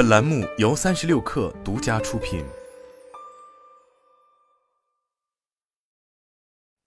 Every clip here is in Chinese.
本栏目由三十六氪独家出品。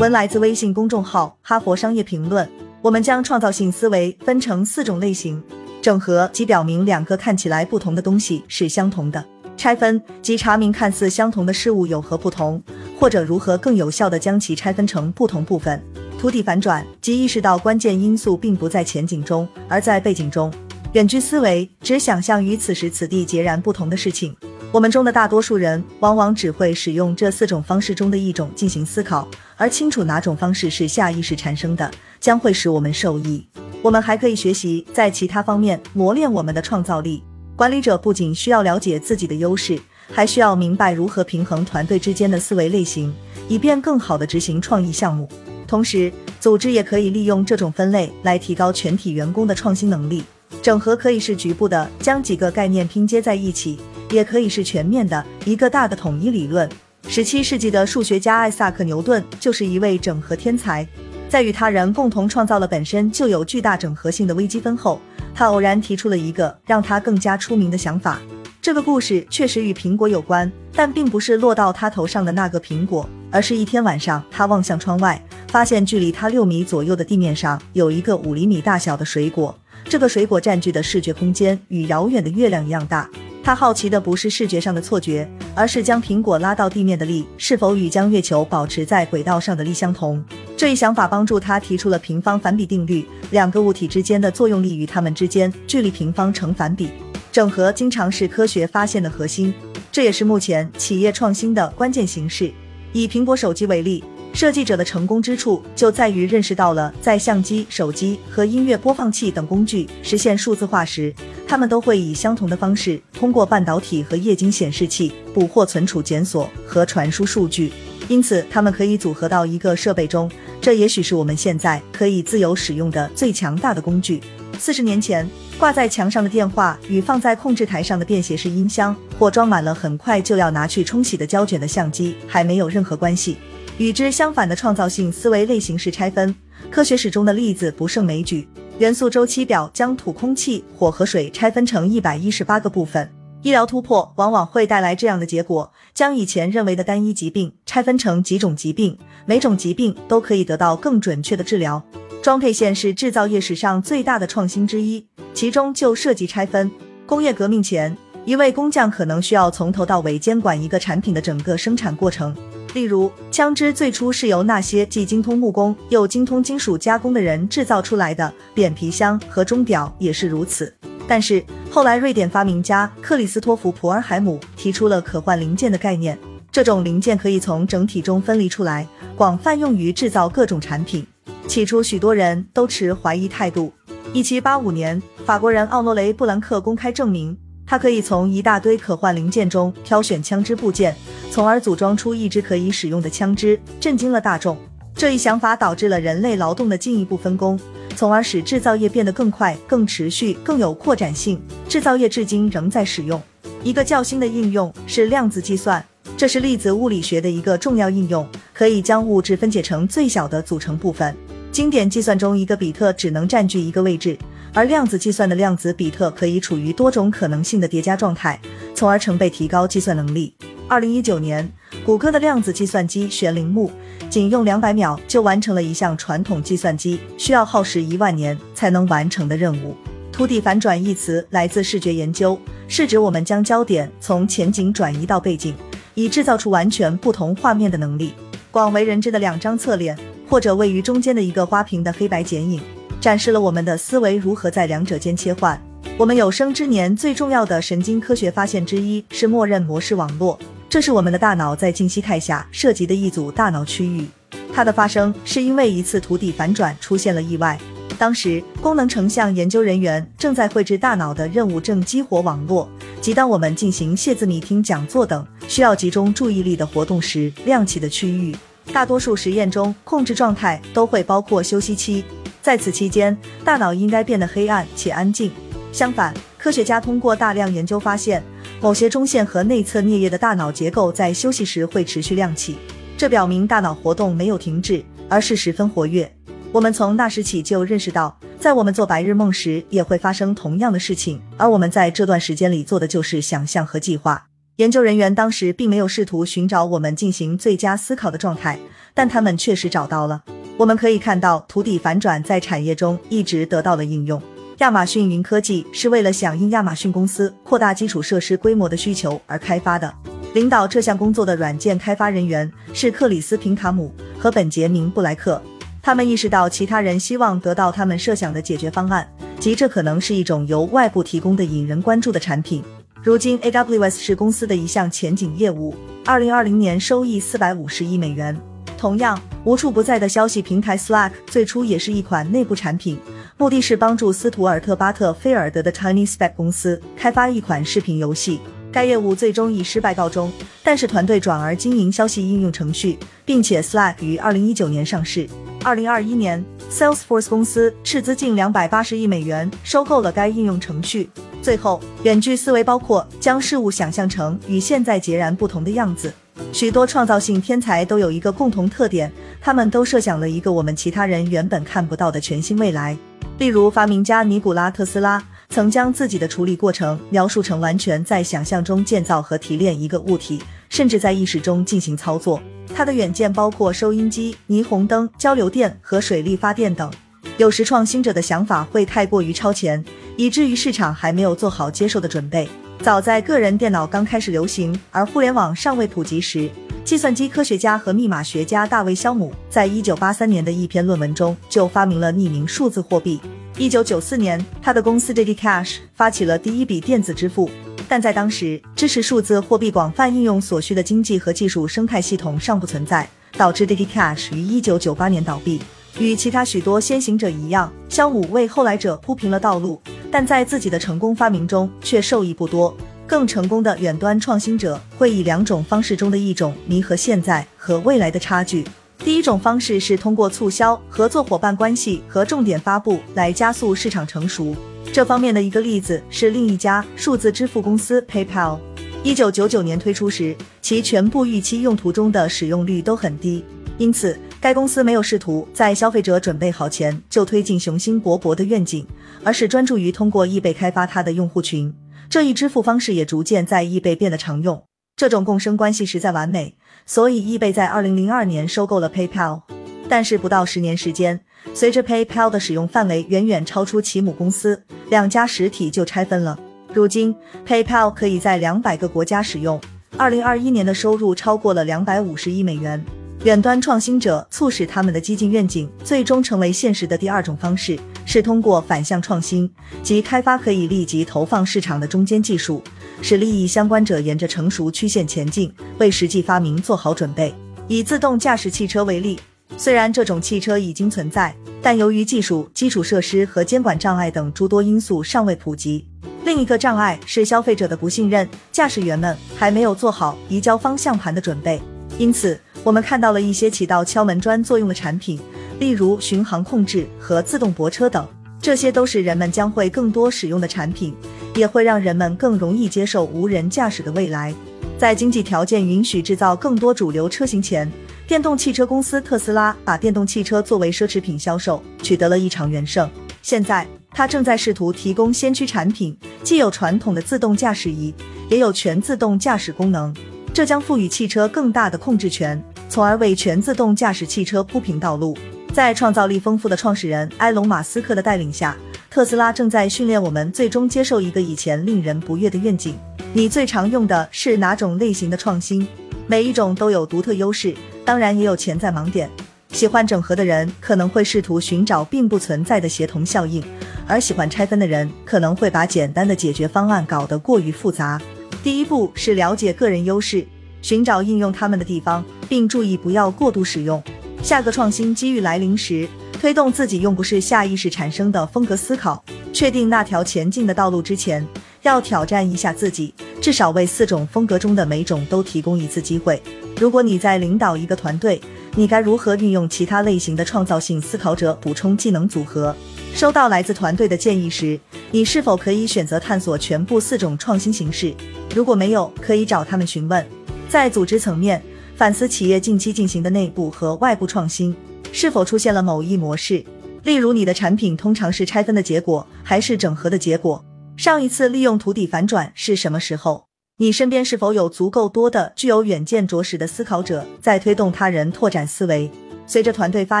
文来自微信公众号《哈佛商业评论》。我们将创造性思维分成四种类型：整合即表明两个看起来不同的东西是相同的；拆分即查明看似相同的事物有何不同，或者如何更有效地将其拆分成不同部分；图底反转即意识到关键因素并不在前景中，而在背景中；远距思维只想象与此时此地截然不同的事情。我们中的大多数人往往只会使用这四种方式中的一种进行思考，而清楚哪种方式是下意识产生的。将会使我们受益。我们还可以学习在其他方面磨练我们的创造力。管理者不仅需要了解自己的优势，还需要明白如何平衡团队之间的思维类型，以便更好地执行创意项目。同时，组织也可以利用这种分类来提高全体员工的创新能力。整合可以是局部的，将几个概念拼接在一起，也可以是全面的，一个大的统一理论。十七世纪的数学家艾萨克·牛顿就是一位整合天才。在与他人共同创造了本身就有巨大整合性的微积分后，他偶然提出了一个让他更加出名的想法。这个故事确实与苹果有关，但并不是落到他头上的那个苹果，而是一天晚上，他望向窗外，发现距离他六米左右的地面上有一个五厘米大小的水果。这个水果占据的视觉空间与遥远的月亮一样大。他好奇的不是视觉上的错觉，而是将苹果拉到地面的力是否与将月球保持在轨道上的力相同。这一想法帮助他提出了平方反比定律：两个物体之间的作用力与它们之间距离平方成反比。整合经常是科学发现的核心，这也是目前企业创新的关键形式。以苹果手机为例。设计者的成功之处就在于认识到了，在相机、手机和音乐播放器等工具实现数字化时，他们都会以相同的方式通过半导体和液晶显示器捕获、存储、检索和传输数据，因此它们可以组合到一个设备中。这也许是我们现在可以自由使用的最强大的工具。四十年前，挂在墙上的电话与放在控制台上的便携式音箱，或装满了很快就要拿去冲洗的胶卷的相机，还没有任何关系。与之相反的创造性思维类型是拆分。科学史中的例子不胜枚举。元素周期表将土、空气、火和水拆分成一百一十八个部分。医疗突破往往会带来这样的结果：将以前认为的单一疾病拆分成几种疾病，每种疾病都可以得到更准确的治疗。装配线是制造业史上最大的创新之一，其中就涉及拆分。工业革命前，一位工匠可能需要从头到尾监管一个产品的整个生产过程。例如，枪支最初是由那些既精通木工又精通金属加工的人制造出来的，扁皮箱和钟表也是如此。但是后来，瑞典发明家克里斯托弗·普尔海姆提出了可换零件的概念，这种零件可以从整体中分离出来，广泛用于制造各种产品。起初，许多人都持怀疑态度。一七八五年，法国人奥诺雷·布兰克公开证明，他可以从一大堆可换零件中挑选枪支部件。从而组装出一支可以使用的枪支，震惊了大众。这一想法导致了人类劳动的进一步分工，从而使制造业变得更快、更持续、更有扩展性。制造业至今仍在使用一个较新的应用是量子计算，这是粒子物理学的一个重要应用，可以将物质分解成最小的组成部分。经典计算中，一个比特只能占据一个位置，而量子计算的量子比特可以处于多种可能性的叠加状态，从而成倍提高计算能力。二零一九年，谷歌的量子计算机玄铃木仅用两百秒就完成了一项传统计算机需要耗时一万年才能完成的任务。图底反转一词来自视觉研究，是指我们将焦点从前景转移到背景，以制造出完全不同画面的能力。广为人知的两张侧脸，或者位于中间的一个花瓶的黑白剪影，展示了我们的思维如何在两者间切换。我们有生之年最重要的神经科学发现之一是默认模式网络。这是我们的大脑在静息态下涉及的一组大脑区域，它的发生是因为一次图底反转出现了意外。当时，功能成像研究人员正在绘制大脑的任务正激活网络，即当我们进行谢字米听讲座等需要集中注意力的活动时亮起的区域。大多数实验中，控制状态都会包括休息期，在此期间，大脑应该变得黑暗且安静。相反，科学家通过大量研究发现。某些中线和内侧颞叶的大脑结构在休息时会持续亮起，这表明大脑活动没有停止，而是十分活跃。我们从那时起就认识到，在我们做白日梦时，也会发生同样的事情。而我们在这段时间里做的就是想象和计划。研究人员当时并没有试图寻找我们进行最佳思考的状态，但他们确实找到了。我们可以看到，土地反转在产业中一直得到了应用。亚马逊云科技是为了响应亚马逊公司扩大基础设施规模的需求而开发的。领导这项工作的软件开发人员是克里斯·平卡姆和本杰明·布莱克。他们意识到其他人希望得到他们设想的解决方案，即这可能是一种由外部提供的引人关注的产品。如今，AWS 是公司的一项前景业务。二零二零年收益四百五十亿美元。同样，无处不在的消息平台 Slack 最初也是一款内部产品，目的是帮助斯图尔特·巴特菲尔德的 TinySpec 公司开发一款视频游戏。该业务最终以失败告终，但是团队转而经营消息应用程序，并且 Slack 于二零一九年上市。二零二一年，Salesforce 公司斥资近两百八十亿美元收购了该应用程序。最后，远距思维包括将事物想象成与现在截然不同的样子。许多创造性天才都有一个共同特点，他们都设想了一个我们其他人原本看不到的全新未来。例如，发明家尼古拉特斯拉曾将自己的处理过程描述成完全在想象中建造和提炼一个物体，甚至在意识中进行操作。他的远见包括收音机、霓虹灯、交流电和水力发电等。有时，创新者的想法会太过于超前。以至于市场还没有做好接受的准备。早在个人电脑刚开始流行，而互联网尚未普及时，计算机科学家和密码学家大卫·肖姆在一九八三年的一篇论文中就发明了匿名数字货币。一九九四年，他的公司 DigiCash 发起了第一笔电子支付，但在当时，支持数字货币广泛应用所需的经济和技术生态系统尚不存在，导致 DigiCash 于一九九八年倒闭。与其他许多先行者一样，肖姆为后来者铺平了道路。但在自己的成功发明中却受益不多。更成功的远端创新者会以两种方式中的一种弥合现在和未来的差距。第一种方式是通过促销、合作伙伴关系和重点发布来加速市场成熟。这方面的一个例子是另一家数字支付公司 PayPal。一九九九年推出时，其全部预期用途中的使用率都很低，因此。该公司没有试图在消费者准备好前就推进雄心勃勃的愿景，而是专注于通过易贝开发它的用户群。这一支付方式也逐渐在易贝变得常用。这种共生关系实在完美，所以易贝在二零零二年收购了 PayPal。但是不到十年时间，随着 PayPal 的使用范围远远超出其母公司，两家实体就拆分了。如今，PayPal 可以在两百个国家使用。二零二一年的收入超过了两百五十亿美元。远端创新者促使他们的激进愿景最终成为现实的第二种方式，是通过反向创新，即开发可以立即投放市场的中间技术，使利益相关者沿着成熟曲线前进，为实际发明做好准备。以自动驾驶汽车为例，虽然这种汽车已经存在，但由于技术、基础设施和监管障碍等诸多因素尚未普及。另一个障碍是消费者的不信任，驾驶员们还没有做好移交方向盘的准备，因此。我们看到了一些起到敲门砖作用的产品，例如巡航控制和自动泊车等，这些都是人们将会更多使用的产品，也会让人们更容易接受无人驾驶的未来。在经济条件允许制造更多主流车型前，电动汽车公司特斯拉把电动汽车作为奢侈品销售，取得了一场元胜。现在，它正在试图提供先驱产品，既有传统的自动驾驶仪，也有全自动驾驶功能，这将赋予汽车更大的控制权。从而为全自动驾驶汽车铺平道路。在创造力丰富的创始人埃隆·马斯克的带领下，特斯拉正在训练我们最终接受一个以前令人不悦的愿景。你最常用的是哪种类型的创新？每一种都有独特优势，当然也有潜在盲点。喜欢整合的人可能会试图寻找并不存在的协同效应，而喜欢拆分的人可能会把简单的解决方案搞得过于复杂。第一步是了解个人优势。寻找应用它们的地方，并注意不要过度使用。下个创新机遇来临时，推动自己用不是下意识产生的风格思考。确定那条前进的道路之前，要挑战一下自己，至少为四种风格中的每种都提供一次机会。如果你在领导一个团队，你该如何运用其他类型的创造性思考者补充技能组合？收到来自团队的建议时，你是否可以选择探索全部四种创新形式？如果没有，可以找他们询问。在组织层面，反思企业近期进行的内部和外部创新是否出现了某一模式。例如，你的产品通常是拆分的结果，还是整合的结果？上一次利用图底反转是什么时候？你身边是否有足够多的具有远见卓识的思考者，在推动他人拓展思维？随着团队发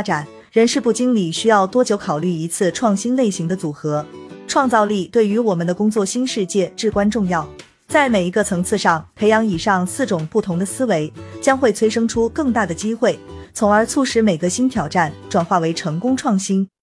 展，人事部经理需要多久考虑一次创新类型的组合？创造力对于我们的工作新世界至关重要。在每一个层次上培养以上四种不同的思维，将会催生出更大的机会，从而促使每个新挑战转化为成功创新。